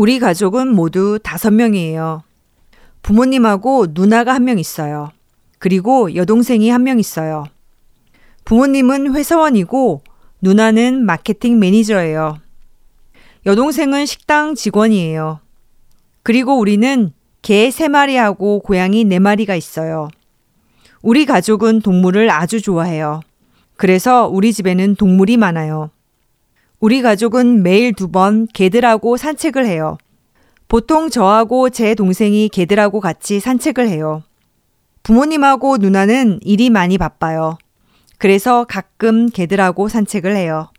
우리 가족은 모두 다섯 명이에요. 부모님하고 누나가 한 명 있어요. 그리고 여동생이 한 명 있어요. 부모님은 회사원이고 누나는 마케팅 매니저예요. 여동생은 식당 직원이에요. 그리고 우리는 개세 마리하고 고양이 네 마리가 있어요. 우리 가족은 동물을 아주 좋아해요. 그래서 우리 집에는 동물이 많아요. 우리 가족은 매일 두 번 개들하고 산책을 해요. 보통 저하고 제 동생이 개들하고 같이 산책을 해요. 부모님하고 누나는 일이 많이 바빠요. 그래서 가끔 개들하고 산책을 해요.